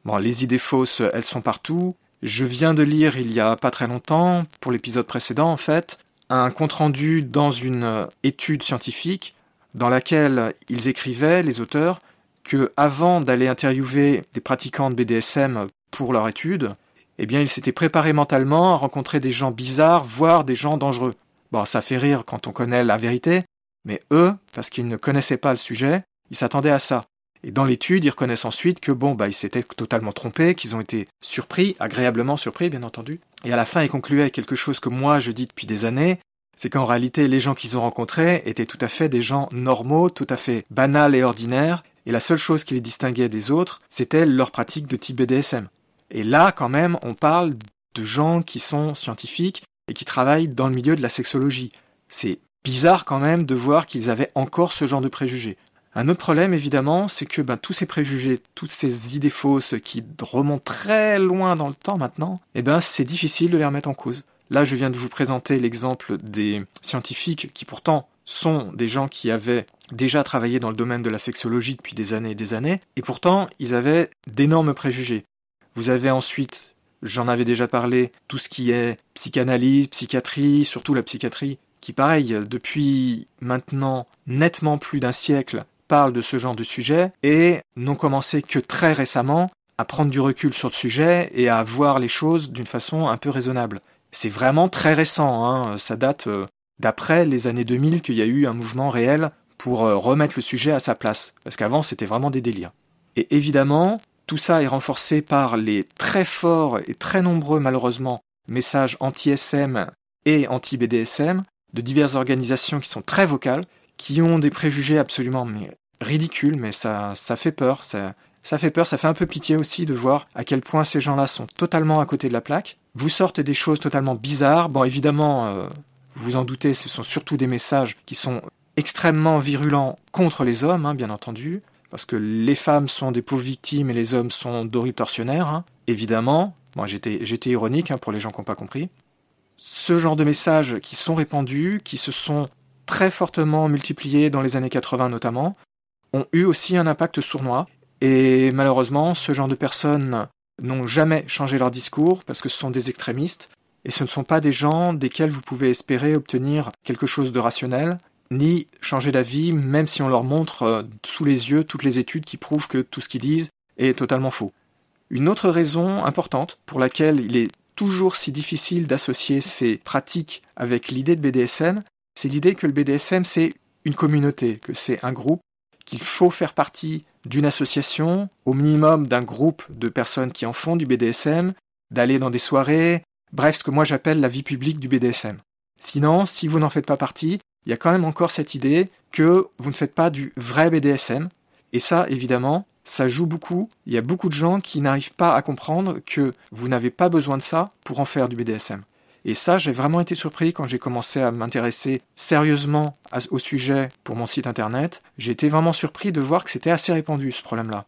Bon, les idées fausses, elles sont partout. Je viens de lire il y a pas très longtemps, pour l'épisode précédent en fait, un compte-rendu dans une euh, étude scientifique dans laquelle ils écrivaient, les auteurs, que avant d'aller interviewer des pratiquants de BDSM pour leur étude, eh bien, ils s'étaient préparés mentalement à rencontrer des gens bizarres, voire des gens dangereux. Bon, ça fait rire quand on connaît la vérité, mais eux, parce qu'ils ne connaissaient pas le sujet, ils s'attendaient à ça. Et dans l'étude, ils reconnaissent ensuite que bon, bah, ils s'étaient totalement trompés, qu'ils ont été surpris, agréablement surpris, bien entendu. Et à la fin, ils concluaient quelque chose que moi je dis depuis des années, c'est qu'en réalité, les gens qu'ils ont rencontrés étaient tout à fait des gens normaux, tout à fait banals et ordinaires, et la seule chose qui les distinguait des autres, c'était leur pratique de type BDSM. Et là, quand même, on parle de gens qui sont scientifiques et qui travaillent dans le milieu de la sexologie. C'est bizarre quand même de voir qu'ils avaient encore ce genre de préjugés. Un autre problème, évidemment, c'est que ben, tous ces préjugés, toutes ces idées fausses qui remontent très loin dans le temps maintenant, eh ben, c'est difficile de les remettre en cause. Là, je viens de vous présenter l'exemple des scientifiques qui pourtant sont des gens qui avaient déjà travaillé dans le domaine de la sexologie depuis des années et des années, et pourtant ils avaient d'énormes préjugés. Vous avez ensuite, j'en avais déjà parlé, tout ce qui est psychanalyse, psychiatrie, surtout la psychiatrie, qui pareil, depuis maintenant nettement plus d'un siècle, parle de ce genre de sujet, et n'ont commencé que très récemment à prendre du recul sur le sujet et à voir les choses d'une façon un peu raisonnable. C'est vraiment très récent, hein. ça date euh, d'après les années 2000 qu'il y a eu un mouvement réel pour euh, remettre le sujet à sa place, parce qu'avant c'était vraiment des délires. Et évidemment, tout ça est renforcé par les très forts et très nombreux malheureusement messages anti-SM et anti-BDSM de diverses organisations qui sont très vocales, qui ont des préjugés absolument ridicules, mais ça, fait peur, ça, fait peur, ça fait un peu pitié aussi de voir à quel point ces gens-là sont totalement à côté de la plaque, vous sortent des choses totalement bizarres, bon évidemment, euh, vous en doutez, ce sont surtout des messages qui sont extrêmement virulents contre les hommes, hein, bien entendu, parce que les femmes sont des pauvres victimes et les hommes sont d'horribles tortionnaires, hein, évidemment. Moi, j'étais ironique hein, pour les gens qui n'ont pas compris. Ce genre de messages qui sont répandus, qui se sont très fortement multipliés dans les années 80 notamment, ont eu aussi un impact sournois. Et malheureusement, ce genre de personnes n'ont jamais changé leur discours parce que ce sont des extrémistes et ce ne sont pas des gens desquels vous pouvez espérer obtenir quelque chose de rationnel, ni changer d'avis, même si on leur montre euh, sous les yeux toutes les études qui prouvent que tout ce qu'ils disent est totalement faux. Une autre raison importante pour laquelle il est toujours si difficile d'associer ces pratiques avec l'idée de BDSM, c'est l'idée que le BDSM c'est une communauté, que c'est un groupe, qu'il faut faire partie d'une association, au minimum d'un groupe de personnes qui en font du BDSM, d'aller dans des soirées, bref, ce que moi j'appelle la vie publique du BDSM. Sinon, si vous n'en faites pas partie, il y a quand même encore cette idée que vous ne faites pas du vrai BDSM. Et ça, évidemment, ça joue beaucoup. Il y a beaucoup de gens qui n'arrivent pas à comprendre que vous n'avez pas besoin de ça pour en faire du BDSM. Et ça, j'ai vraiment été surpris quand j'ai commencé à m'intéresser sérieusement au sujet pour mon site internet. J'ai été vraiment surpris de voir que c'était assez répandu ce problème-là.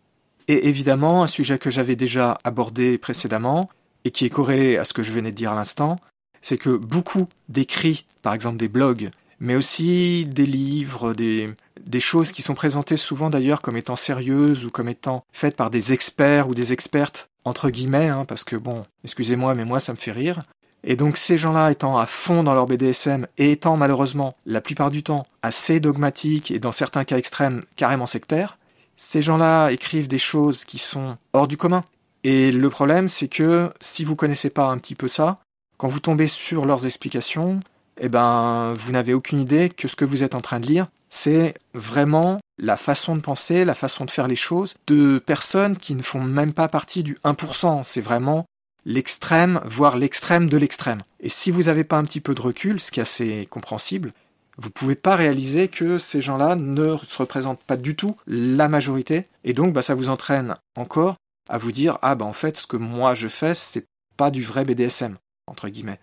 Et évidemment, un sujet que j'avais déjà abordé précédemment, et qui est corrélé à ce que je venais de dire à l'instant, c'est que beaucoup d'écrits, par exemple des blogs, mais aussi des livres, des, choses qui sont présentées souvent d'ailleurs comme étant sérieuses ou comme étant faites par des experts ou des expertes, entre guillemets, hein, parce que bon, excusez-moi, mais moi ça me fait rire. Et donc ces gens-là étant à fond dans leur BDSM et étant malheureusement la plupart du temps assez dogmatiques et dans certains cas extrêmes carrément sectaires, ces gens-là écrivent des choses qui sont hors du commun. Et le problème c'est que si vous connaissez pas un petit peu ça, quand vous tombez sur leurs explications, eh ben vous n'avez aucune idée que ce que vous êtes en train de lire, c'est vraiment la façon de penser, la façon de faire les choses de personnes qui ne font même pas partie du 1%. C'est vraiment l'extrême, voire l'extrême de l'extrême. Et si vous n'avez pas un petit peu de recul, ce qui est assez compréhensible, vous ne pouvez pas réaliser que ces gens-là ne se représentent pas du tout la majorité, et donc bah, ça vous entraîne encore à vous dire ah bah en fait ce que moi je fais c'est pas du vrai BDSM entre guillemets.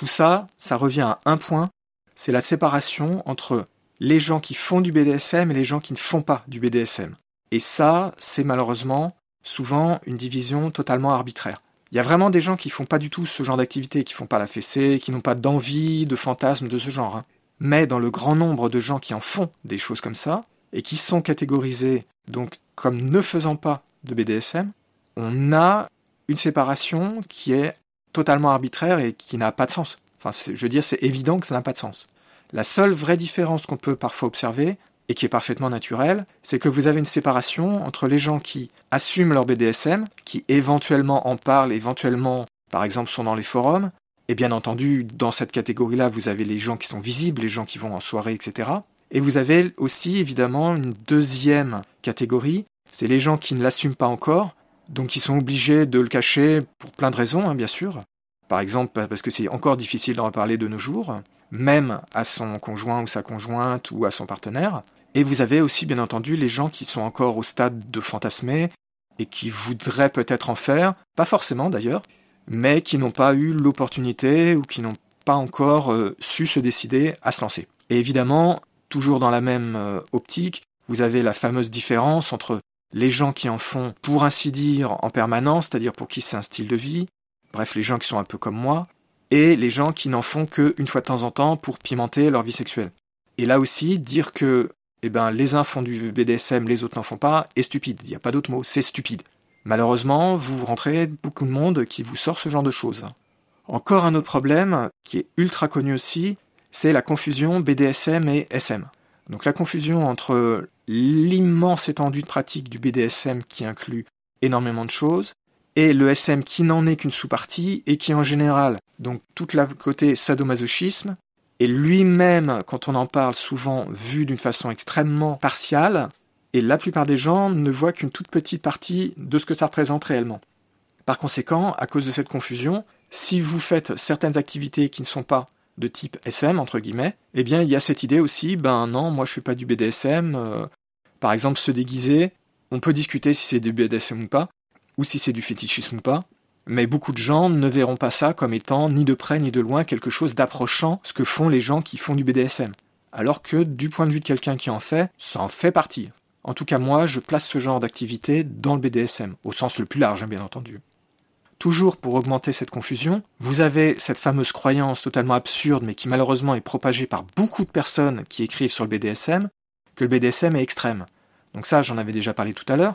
Tout ça, ça revient à un point, c'est la séparation entre les gens qui font du BDSM et les gens qui ne font pas du BDSM. Et ça, c'est malheureusement souvent une division totalement arbitraire. Il y a vraiment des gens qui font pas du tout ce genre d'activité, qui font pas la fessée, qui n'ont pas d'envie, de fantasme de ce genre. Hein. Mais dans le grand nombre de gens qui en font des choses comme ça, et qui sont catégorisés donc comme ne faisant pas de BDSM, on a une séparation qui est totalement arbitraire et qui n'a pas de sens. Enfin, je veux dire, c'est évident que ça n'a pas de sens. La seule vraie différence qu'on peut parfois observer, et qui est parfaitement naturel, c'est que vous avez une séparation entre les gens qui assument leur BDSM, qui éventuellement en parlent, éventuellement, par exemple, sont dans les forums, et bien entendu, dans cette catégorie-là, vous avez les gens qui sont visibles, les gens qui vont en soirée, etc. Et vous avez aussi, évidemment, une deuxième catégorie, c'est les gens qui ne l'assument pas encore, donc qui sont obligés de le cacher pour plein de raisons, hein, bien sûr. Par exemple, parce que c'est encore difficile d'en parler de nos jours, même à son conjoint ou sa conjointe ou à son partenaire. Et vous avez aussi, bien entendu, les gens qui sont encore au stade de fantasmer et qui voudraient peut-être en faire, pas forcément d'ailleurs, mais qui n'ont pas eu l'opportunité ou qui n'ont pas encore euh, su se décider à se lancer. Et évidemment, toujours dans la même euh, optique, vous avez la fameuse différence entre les gens qui en font, pour ainsi dire, en permanence, c'est-à-dire pour qui c'est un style de vie, bref, les gens qui sont un peu comme moi, et les gens qui n'en font qu'une fois de temps en temps pour pimenter leur vie sexuelle. Et là aussi, dire que eh ben, les uns font du BDSM, les autres n'en font pas, est stupide. Il n'y a pas d'autre mot, c'est stupide. Malheureusement, vous rentrez beaucoup de monde qui vous sort ce genre de choses. Encore un autre problème, qui est ultra connu aussi, c'est la confusion BDSM et SM. Donc la confusion entre l'immense étendue de pratique du BDSM qui inclut énormément de choses, et le SM qui n'en est qu'une sous-partie, et qui en général, donc toute la côté sadomasochisme, et lui-même, quand on en parle souvent, vu d'une façon extrêmement partiale, et la plupart des gens ne voient qu'une toute petite partie de ce que ça représente réellement. Par conséquent, à cause de cette confusion, si vous faites certaines activités qui ne sont pas de type SM, entre guillemets, eh bien il y a cette idée aussi, ben non, moi je fais pas du BDSM, euh, par exemple se déguiser, on peut discuter si c'est du BDSM ou pas, ou si c'est du fétichisme ou pas, mais beaucoup de gens ne verront pas ça comme étant ni de près ni de loin quelque chose d'approchant ce que font les gens qui font du BDSM. Alors que du point de vue de quelqu'un qui en fait, ça en fait partie. En tout cas moi, je place ce genre d'activité dans le BDSM, au sens le plus large, hein, bien entendu. Toujours pour augmenter cette confusion, vous avez cette fameuse croyance totalement absurde, mais qui malheureusement est propagée par beaucoup de personnes qui écrivent sur le BDSM, que le BDSM est extrême. Donc ça, j'en avais déjà parlé tout à l'heure,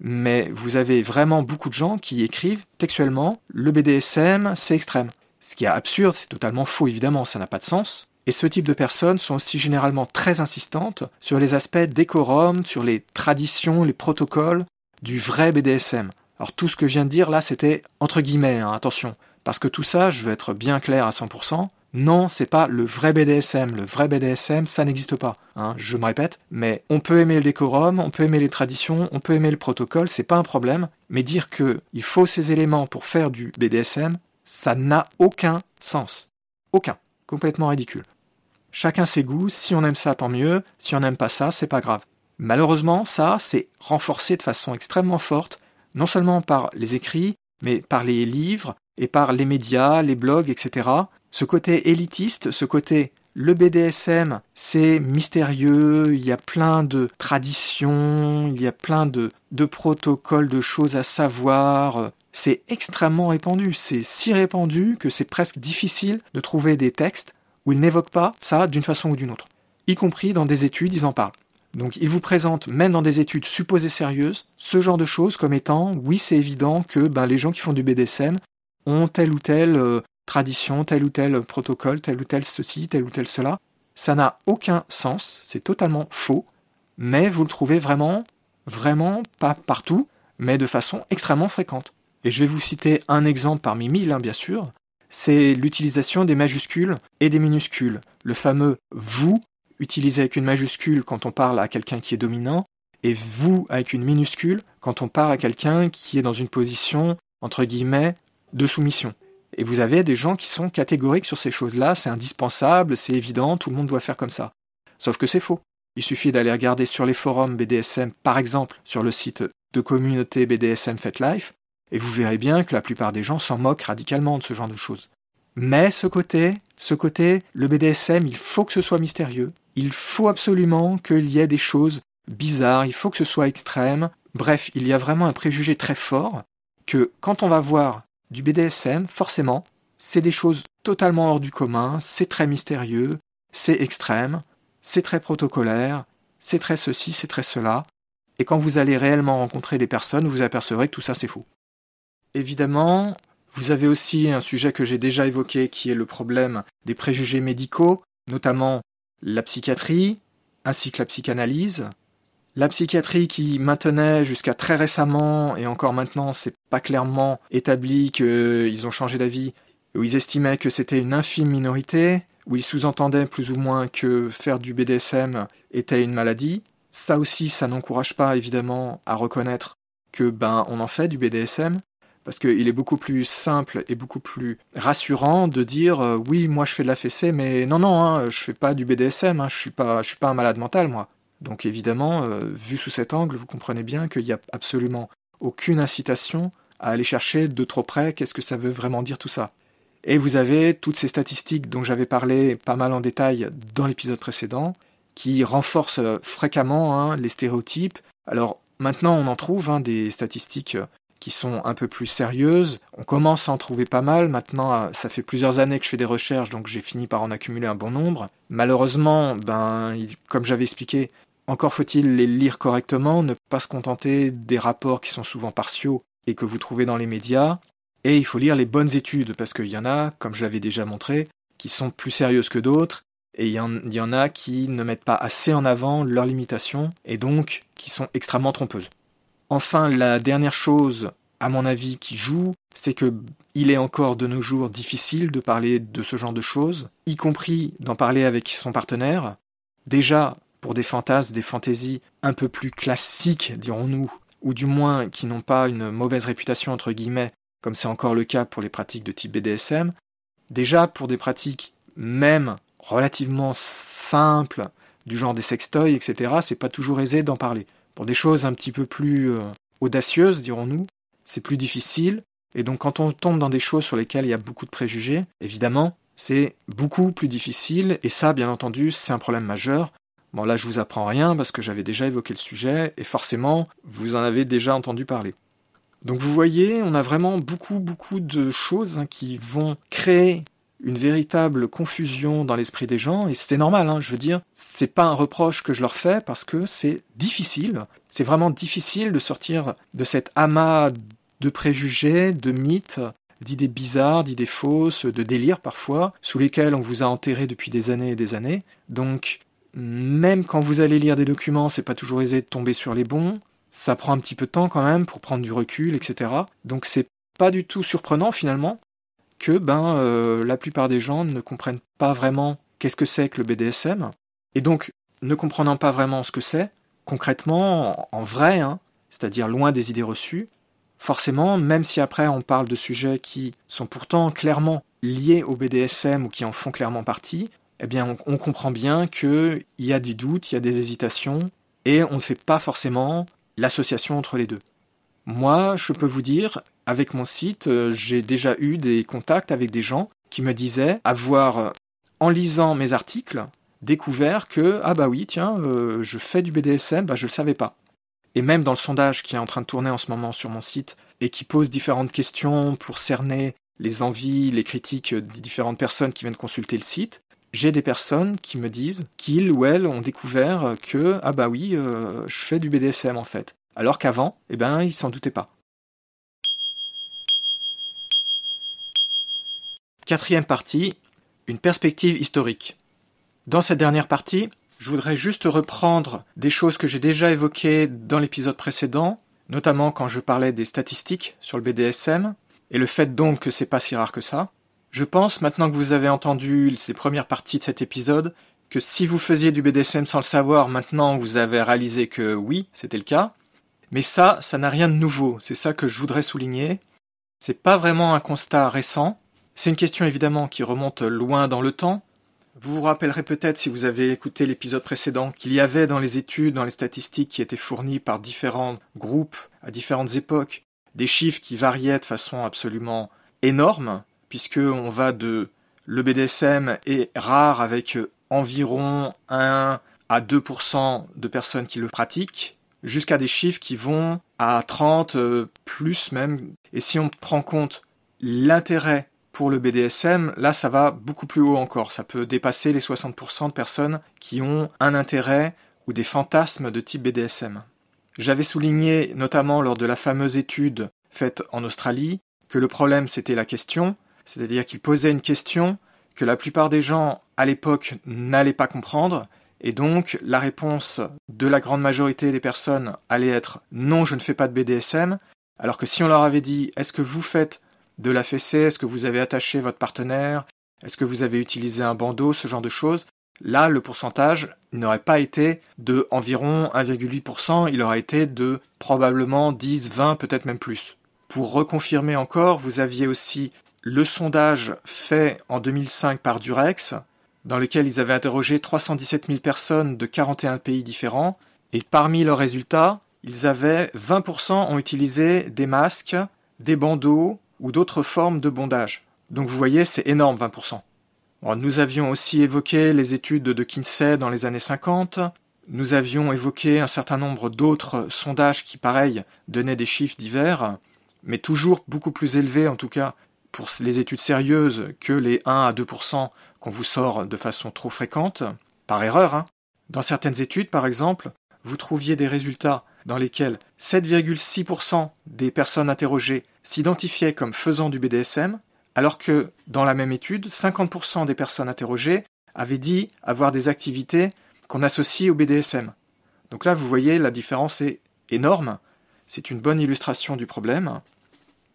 mais vous avez vraiment beaucoup de gens qui écrivent textuellement le BDSM, c'est extrême. Ce qui est absurde, c'est totalement faux évidemment, ça n'a pas de sens. Et ce type de personnes sont aussi généralement très insistantes sur les aspects décorum, sur les traditions, les protocoles du vrai BDSM. Alors tout ce que je viens de dire là, c'était entre guillemets, hein, attention, parce que tout ça, je veux être bien clair à 100%, non, c'est pas le vrai BDSM. Le vrai BDSM, ça n'existe pas. Hein, je me répète, mais on peut aimer le décorum, on peut aimer les traditions, on peut aimer le protocole, c'est pas un problème. Mais dire que il faut ces éléments pour faire du BDSM, ça n'a aucun sens. Aucun. Complètement ridicule. Chacun ses goûts, si on aime ça, tant mieux, si on n'aime pas ça, c'est pas grave. Malheureusement, ça, c'est renforcé de façon extrêmement forte, non seulement par les écrits, mais par les livres et par les médias, les blogs, etc. Ce côté élitiste, ce côté le BDSM, c'est mystérieux, il y a plein de traditions, il y a plein de, de protocoles, de choses à savoir. C'est extrêmement répandu, c'est si répandu que c'est presque difficile de trouver des textes où ils n'évoquent pas ça d'une façon ou d'une autre. Y compris dans des études, ils en parlent. Donc ils vous présentent, même dans des études supposées sérieuses, ce genre de choses comme étant, oui c'est évident que ben, les gens qui font du BDSM ont telle ou telle euh, tradition, tel ou tel protocole, tel ou tel ceci, tel ou tel cela. Ça n'a aucun sens, c'est totalement faux, mais vous le trouvez vraiment, vraiment pas partout, mais de façon extrêmement fréquente. Et je vais vous citer un exemple parmi mille, hein, bien sûr, c'est l'utilisation des majuscules et des minuscules. Le fameux vous utilisé avec une majuscule quand on parle à quelqu'un qui est dominant, et vous avec une minuscule quand on parle à quelqu'un qui est dans une position, entre guillemets, de soumission. Et vous avez des gens qui sont catégoriques sur ces choses-là, c'est indispensable, c'est évident, tout le monde doit faire comme ça. Sauf que c'est faux. Il suffit d'aller regarder sur les forums BDSM, par exemple sur le site de communauté BDSM Fet Life, et vous verrez bien que la plupart des gens s'en moquent radicalement de ce genre de choses. Mais ce côté, ce côté, le BDSM, il faut que ce soit mystérieux. Il faut absolument qu'il y ait des choses bizarres, il faut que ce soit extrême. Bref, il y a vraiment un préjugé très fort que quand on va voir du BDSM, forcément, c'est des choses totalement hors du commun, c'est très mystérieux, c'est extrême, c'est très protocolaire, c'est très ceci, c'est très cela. Et quand vous allez réellement rencontrer des personnes, vous apercevrez que tout ça c'est faux. Évidemment, vous avez aussi un sujet que j'ai déjà évoqué qui est le problème des préjugés médicaux, notamment la psychiatrie, ainsi que la psychanalyse. La psychiatrie qui maintenait jusqu'à très récemment, et encore maintenant c'est pas clairement établi qu'ils ont changé d'avis, où ils estimaient que c'était une infime minorité, où ils sous-entendaient plus ou moins que faire du BDSM était une maladie. Ça aussi, ça n'encourage pas évidemment à reconnaître que ben on en fait du BDSM, parce qu'il est beaucoup plus simple et beaucoup plus rassurant de dire euh, oui moi je fais de la fessée mais non non hein, je fais pas du BDSM hein, je suis pas je suis pas un malade mental moi. Donc évidemment euh, vu sous cet angle vous comprenez bien qu'il n'y a absolument aucune incitation à aller chercher de trop près qu'est-ce que ça veut vraiment dire tout ça. Et vous avez toutes ces statistiques dont j'avais parlé pas mal en détail dans l'épisode précédent qui renforcent euh, fréquemment hein, les stéréotypes. Alors maintenant on en trouve des statistiques qui sont un peu plus sérieuses. On commence à en trouver pas mal. Maintenant, euh, ça fait plusieurs années que je fais des recherches, donc j'ai fini par en accumuler un bon nombre. Malheureusement, ben, comme j'avais expliqué, encore faut-il les lire correctement, ne pas se contenter des rapports qui sont souvent partiaux et que vous trouvez dans les médias. Et il faut lire les bonnes études, parce qu'il y en a, comme je l'avais déjà montré, qui sont plus sérieuses que d'autres, et il y, en, il y en a qui ne mettent pas assez en avant leurs limitations, et donc qui sont extrêmement trompeuses. Enfin, la dernière chose, à mon avis, qui joue, c'est que il est encore de nos jours difficile de parler de ce genre de choses, y compris d'en parler avec son partenaire. Déjà, pour des fantasmes, des fantaisies un peu plus classiques, dirons-nous, ou du moins qui n'ont pas une mauvaise réputation, entre guillemets, comme c'est encore le cas pour les pratiques de type BDSM. Déjà, pour des pratiques même relativement simples, du genre des sextoys, etc., c'est pas toujours aisé d'en parler. Pour des choses un petit peu plus euh, audacieuses, dirons-nous, c'est plus difficile. Et donc quand on tombe dans des choses sur lesquelles il y a beaucoup de préjugés, évidemment, c'est beaucoup plus difficile. Et ça, bien entendu, c'est un problème majeur. Bon là, je vous apprends rien parce que j'avais déjà évoqué le sujet et forcément, vous en avez déjà entendu parler. Donc vous voyez, on a vraiment beaucoup, beaucoup de choses hein, qui vont créer une véritable confusion dans l'esprit des gens, et c'est normal, hein, je veux dire, c'est pas un reproche que je leur fais parce que c'est difficile, c'est vraiment difficile de sortir de cet amas de préjugés, de mythes, d'idées bizarres, d'idées fausses, de délires parfois, sous lesquels on vous a enterré depuis des années et des années. Donc, même quand vous allez lire des documents, c'est pas toujours aisé de tomber sur les bons. ça prend un petit peu de temps quand même pour prendre du recul, etc. Donc c'est pas du tout surprenant finalement que ben euh, la plupart des gens ne comprennent pas vraiment qu'est-ce que c'est que le BDSM. Et donc, ne comprenant pas vraiment ce que c'est, concrètement, en vrai, hein, c'est-à-dire loin des idées reçues, forcément, même si après on parle de sujets qui sont pourtant clairement liés au BDSM ou qui en font clairement partie, eh bien on, on comprend bien qu'il y a du doute, il y a des hésitations, et on ne fait pas forcément l'association entre les deux. Moi, je peux vous dire, avec mon site, euh, j'ai déjà eu des contacts avec des gens qui me disaient avoir, euh, en lisant mes articles, découvert que, ah bah oui, tiens, euh, je fais du BDSM, bah je le savais pas. Et même dans le sondage qui est en train de tourner en ce moment sur mon site et qui pose différentes questions pour cerner les envies, les critiques des différentes personnes qui viennent consulter le site, j'ai des personnes qui me disent qu'ils ou elles ont découvert que ah bah oui, je fais du BDSM en fait. Alors qu'avant, eh ben ils s'en doutaient pas. Quatrième partie, une perspective historique. Dans cette dernière partie, je voudrais juste reprendre des choses que j'ai déjà évoquées dans l'épisode précédent, notamment quand je parlais des statistiques sur le BDSM, et le fait donc que c'est pas si rare que ça. Je pense, maintenant que vous avez entendu ces premières parties de cet épisode, que si vous faisiez du BDSM sans le savoir, maintenant vous avez réalisé que oui, c'était le cas. Mais ça, ça n'a rien de nouveau, c'est ça que je voudrais souligner. C'est pas vraiment un constat récent, c'est une question évidemment qui remonte loin dans le temps, vous vous rappellerez peut-être, si vous avez écouté l'épisode précédent, qu'il y avait dans les études, dans les statistiques qui étaient fournies par différents groupes à différentes époques, des chiffres qui variaient de façon absolument énorme, puisque on va de le BDSM est rare avec environ 1 à 2% de personnes qui le pratiquent, jusqu'à des chiffres qui vont à 30, euh, plus même. Et si on prend compte l'intérêt pour le BDSM, là, ça va beaucoup plus haut encore. Ça peut dépasser les 60% de personnes qui ont un intérêt ou des fantasmes de type BDSM. J'avais souligné, notamment lors de la fameuse étude faite en Australie, que le problème c'était la question, c'est-à-dire qu'il posait une question que la plupart des gens à l'époque n'allaient pas comprendre, et donc la réponse de la grande majorité des personnes allait être non, je ne fais pas de BDSM, alors que si on leur avait dit est-ce que vous faites de la fessée, est-ce que vous avez attaché votre partenaire, est-ce que vous avez utilisé un bandeau, ce genre de choses. Là, le pourcentage n'aurait pas été de environ 1,8%, il aurait été de probablement 10, 20, peut-être même plus. Pour reconfirmer encore, vous aviez aussi le sondage fait en 2005 par Durex, dans lequel ils avaient interrogé 317 000 personnes de 41 pays différents, et parmi leurs résultats, ils avaient 20% ont utilisé des masques, des bandeaux, ou d'autres formes de bondage. Donc vous voyez, c'est énorme 20%. nous avions aussi évoqué les études de Kinsey dans les années 50. Nous avions évoqué un certain nombre d'autres sondages qui, pareil, donnaient des chiffres divers, mais toujours beaucoup plus élevés, en tout cas, pour les études sérieuses que les 1 à 2% qu'on vous sort de façon trop fréquente, par erreur. Hein. Dans certaines études, par exemple, vous trouviez des résultats dans lesquels 7,6% des personnes interrogées s'identifiaient comme faisant du BDSM, alors que dans la même étude, 50% des personnes interrogées avaient dit avoir des activités qu'on associe au BDSM. Donc là, vous voyez, la différence est énorme. C'est une bonne illustration du problème.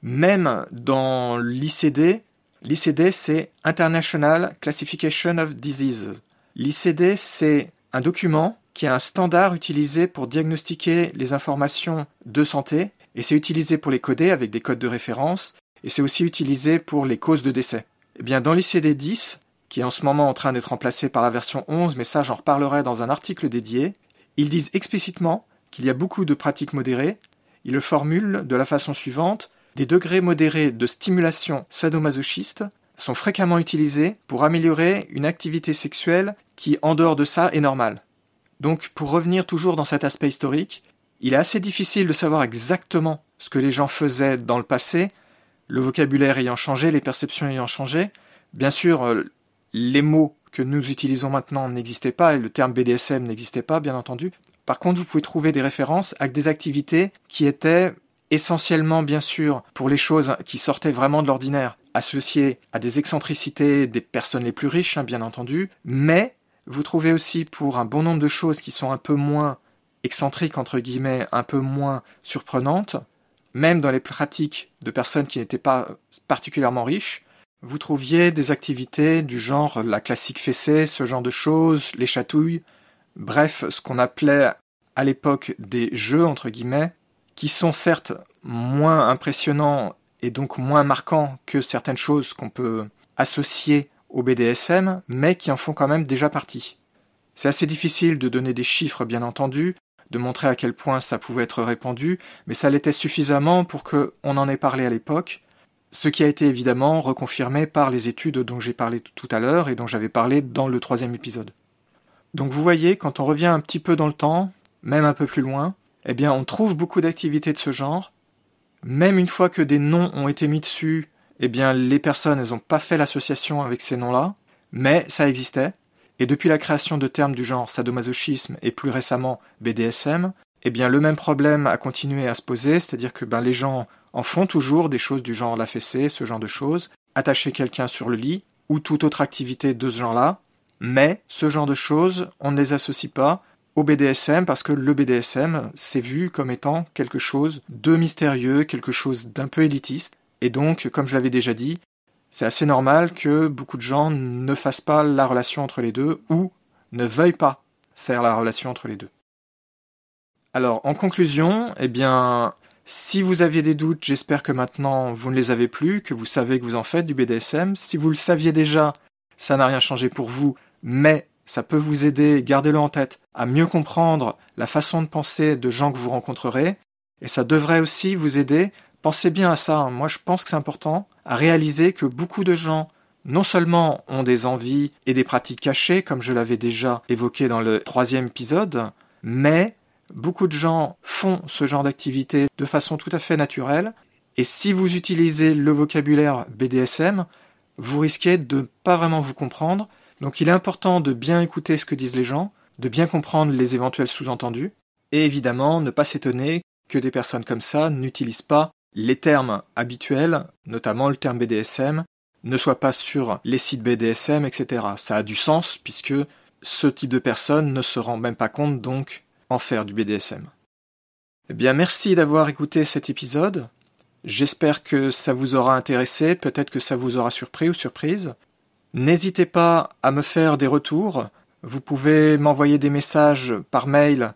Même dans l'ICD, l'ICD c'est International Classification of Diseases. L'ICD c'est un document qui est un standard utilisé pour diagnostiquer les informations de santé, et c'est utilisé pour les coder avec des codes de référence, et c'est aussi utilisé pour les causes de décès. Eh bien, dans l'ICD-10, qui est en ce moment en train d'être remplacé par la version 11, mais ça j'en reparlerai dans un article dédié, ils disent explicitement qu'il y a beaucoup de pratiques modérées, ils le formulent de la façon suivante, des degrés modérés de stimulation sadomasochiste sont fréquemment utilisés pour améliorer une activité sexuelle qui, en dehors de ça, est normale. Donc, pour revenir toujours dans cet aspect historique, il est assez difficile de savoir exactement ce que les gens faisaient dans le passé, le vocabulaire ayant changé, les perceptions ayant changé. Bien sûr, euh, les mots que nous utilisons maintenant n'existaient pas et le terme BDSM n'existait pas, bien entendu. Par contre, vous pouvez trouver des références avec des activités qui étaient essentiellement, bien sûr, pour les choses qui sortaient vraiment de l'ordinaire, associées à des excentricités des personnes les plus riches, hein, bien entendu, mais vous trouvez aussi pour un bon nombre de choses qui sont un peu moins excentriques entre guillemets un peu moins surprenantes, même dans les pratiques de personnes qui n'étaient pas particulièrement riches, vous trouviez des activités du genre la classique fessée, ce genre de choses, les chatouilles, bref, ce qu'on appelait à l'époque des jeux, entre guillemets, qui sont certes moins impressionnants et donc moins marquants que certaines choses qu'on peut associer au BDSM, mais qui en font quand même déjà partie. C'est assez difficile de donner des chiffres, bien entendu, de montrer à quel point ça pouvait être répandu, mais ça l'était suffisamment pour qu'on en ait parlé à l'époque, ce qui a été évidemment reconfirmé par les études dont j'ai parlé tout à l'heure et dont j'avais parlé dans le troisième épisode. Donc vous voyez, quand on revient un petit peu dans le temps, même un peu plus loin, eh on trouve beaucoup d'activités de ce genre, même une fois que des noms ont été mis dessus, eh bien les personnes n'ont pas fait l'association avec ces noms-là, mais ça existait, et depuis la création de termes du genre sadomasochisme et plus récemment BDSM, eh bien le même problème a continué à se poser, c'est-à-dire que ben, les gens en font toujours des choses du genre la fessée, ce genre de choses, attacher quelqu'un sur le lit, ou toute autre activité de ce genre-là, mais ce genre de choses, on ne les associe pas au BDSM parce que le BDSM, c'est vu comme étant quelque chose de mystérieux, quelque chose d'un peu élitiste, et donc, comme je l'avais déjà dit, c'est assez normal que beaucoup de gens ne fassent pas la relation entre les deux ou ne veuillent pas faire la relation entre les deux. Alors, en conclusion, eh bien, si vous aviez des doutes, j'espère que maintenant vous ne les avez plus, que vous savez que vous en faites du BDSM. Si vous le saviez déjà, ça n'a rien changé pour vous, mais ça peut vous aider, gardez-le en tête, à mieux comprendre la façon de penser de gens que vous rencontrerez, et ça devrait aussi vous aider pensez bien à ça. Hein. Moi, je pense que c'est important à réaliser que beaucoup de gens, non seulement ont des envies et des pratiques cachées, comme je l'avais déjà évoqué dans le troisième épisode, mais beaucoup de gens font ce genre d'activité de façon tout à fait naturelle. Et si vous utilisez le vocabulaire BDSM, vous risquez de ne pas vraiment vous comprendre. Donc il est important de bien écouter ce que disent les gens, de bien comprendre les éventuels sous-entendus, et évidemment ne pas s'étonner que des personnes comme ça n'utilisent pas les termes habituels, notamment le terme BDSM, ne soient pas sur les sites BDSM, etc. Ça a du sens puisque ce type de personne ne se rend même pas compte donc en faire du BDSM. Eh bien, merci d'avoir écouté cet épisode. J'espère que ça vous aura intéressé, peut-être que ça vous aura surpris ou surprise. N'hésitez pas à me faire des retours. Vous pouvez m'envoyer des messages par mail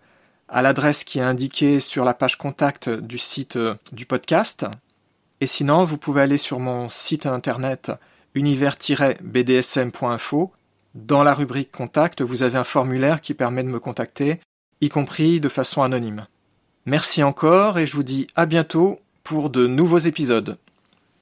à l'adresse qui est indiquée sur la page contact du site euh, du podcast. Et sinon, vous pouvez aller sur mon site internet univers-bdsm.info. Dans la rubrique Contact, vous avez un formulaire qui permet de me contacter, y compris de façon anonyme. Merci encore et je vous dis à bientôt pour de nouveaux épisodes.